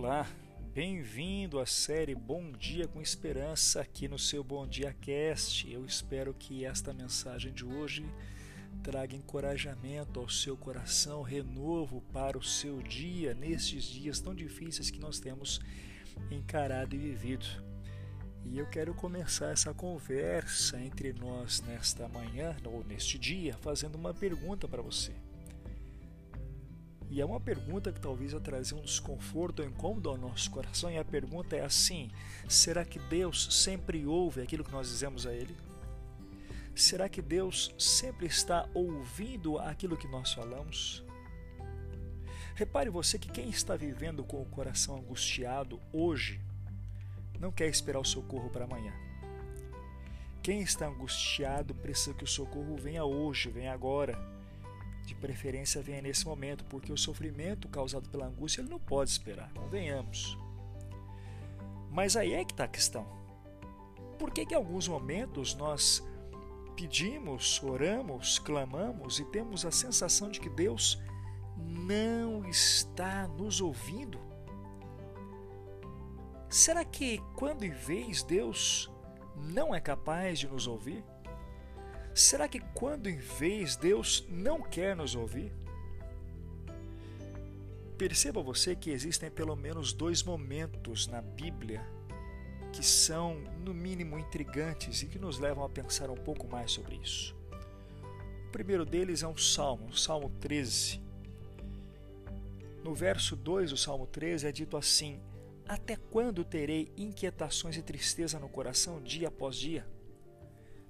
Olá, bem-vindo à série Bom Dia com Esperança aqui no seu Bom Dia Cast. Eu espero que esta mensagem de hoje traga encorajamento ao seu coração, renovo para o seu dia nestes dias tão difíceis que nós temos encarado e vivido. E eu quero começar essa conversa entre nós nesta manhã ou neste dia fazendo uma pergunta para você. E é uma pergunta que talvez vai trazer um desconforto ou incômodo ao nosso coração. E a pergunta é assim: será que Deus sempre ouve aquilo que nós dizemos a Ele? Será que Deus sempre está ouvindo aquilo que nós falamos? Repare você que quem está vivendo com o coração angustiado hoje não quer esperar o socorro para amanhã. Quem está angustiado precisa que o socorro venha hoje, venha agora de preferência venha nesse momento, porque o sofrimento causado pela angústia ele não pode esperar, convenhamos. Mas aí é que está a questão. Por que, que em alguns momentos nós pedimos, oramos, clamamos e temos a sensação de que Deus não está nos ouvindo? Será que quando em vez Deus não é capaz de nos ouvir? Será que quando em vez Deus não quer nos ouvir? Perceba você que existem pelo menos dois momentos na Bíblia que são, no mínimo, intrigantes e que nos levam a pensar um pouco mais sobre isso. O primeiro deles é um salmo, Salmo 13. No verso 2 do Salmo 13 é dito assim: Até quando terei inquietações e tristeza no coração dia após dia?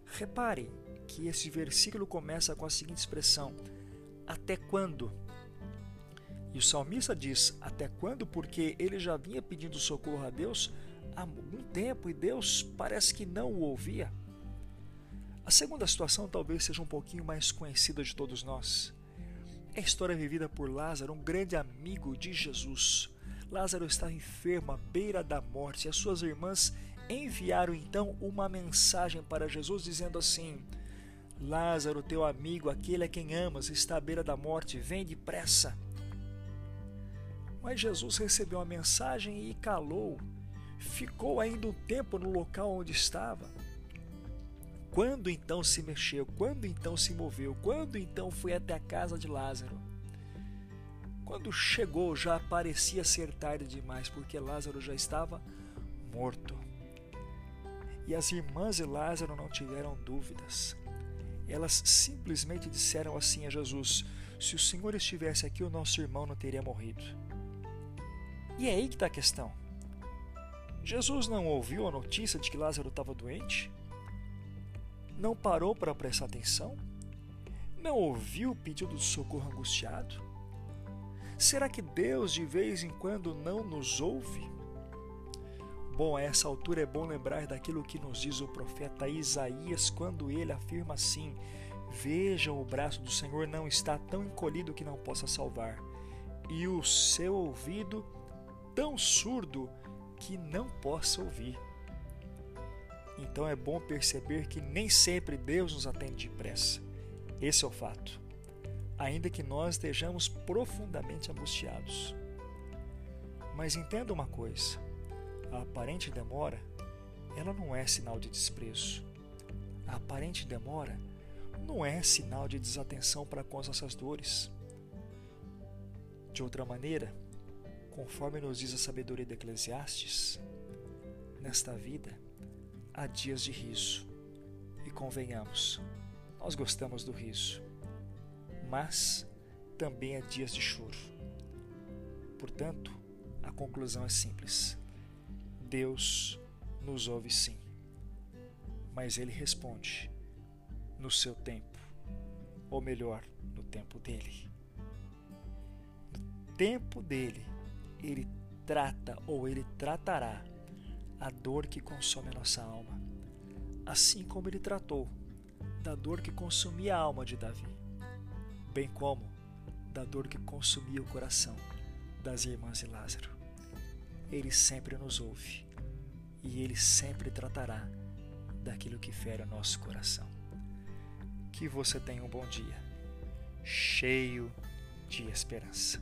Repare, que esse versículo começa com a seguinte expressão: Até quando? E o salmista diz: Até quando? Porque ele já vinha pedindo socorro a Deus há algum tempo e Deus parece que não o ouvia. A segunda situação talvez seja um pouquinho mais conhecida de todos nós. É a história vivida por Lázaro, um grande amigo de Jesus. Lázaro estava enfermo à beira da morte e as suas irmãs enviaram então uma mensagem para Jesus dizendo assim: Lázaro, teu amigo, aquele a quem amas, está à beira da morte, vem depressa. Mas Jesus recebeu a mensagem e calou. Ficou ainda um tempo no local onde estava. Quando então se mexeu? Quando então se moveu? Quando então foi até a casa de Lázaro? Quando chegou, já parecia ser tarde demais, porque Lázaro já estava morto. E as irmãs de Lázaro não tiveram dúvidas. Elas simplesmente disseram assim a Jesus: Se o Senhor estivesse aqui, o nosso irmão não teria morrido. E é aí que está a questão. Jesus não ouviu a notícia de que Lázaro estava doente? Não parou para prestar atenção? Não ouviu o pedido de socorro angustiado? Será que Deus de vez em quando não nos ouve? Bom, a essa altura é bom lembrar daquilo que nos diz o profeta Isaías quando ele afirma assim: Vejam, o braço do Senhor não está tão encolhido que não possa salvar, e o seu ouvido tão surdo que não possa ouvir. Então é bom perceber que nem sempre Deus nos atende depressa. Esse é o fato. Ainda que nós estejamos profundamente angustiados. Mas entenda uma coisa: a aparente demora, ela não é sinal de desprezo. A aparente demora não é sinal de desatenção para com as nossas dores. De outra maneira, conforme nos diz a sabedoria de Eclesiastes, nesta vida há dias de riso. E convenhamos, nós gostamos do riso, mas também há dias de choro. Portanto, a conclusão é simples Deus nos ouve sim, mas Ele responde no seu tempo, ou melhor, no tempo dele. No tempo dele, Ele trata ou Ele tratará a dor que consome a nossa alma, assim como Ele tratou da dor que consumia a alma de Davi, bem como da dor que consumia o coração das irmãs de Lázaro. Ele sempre nos ouve e Ele sempre tratará daquilo que fere o nosso coração. Que você tenha um bom dia, cheio de esperança.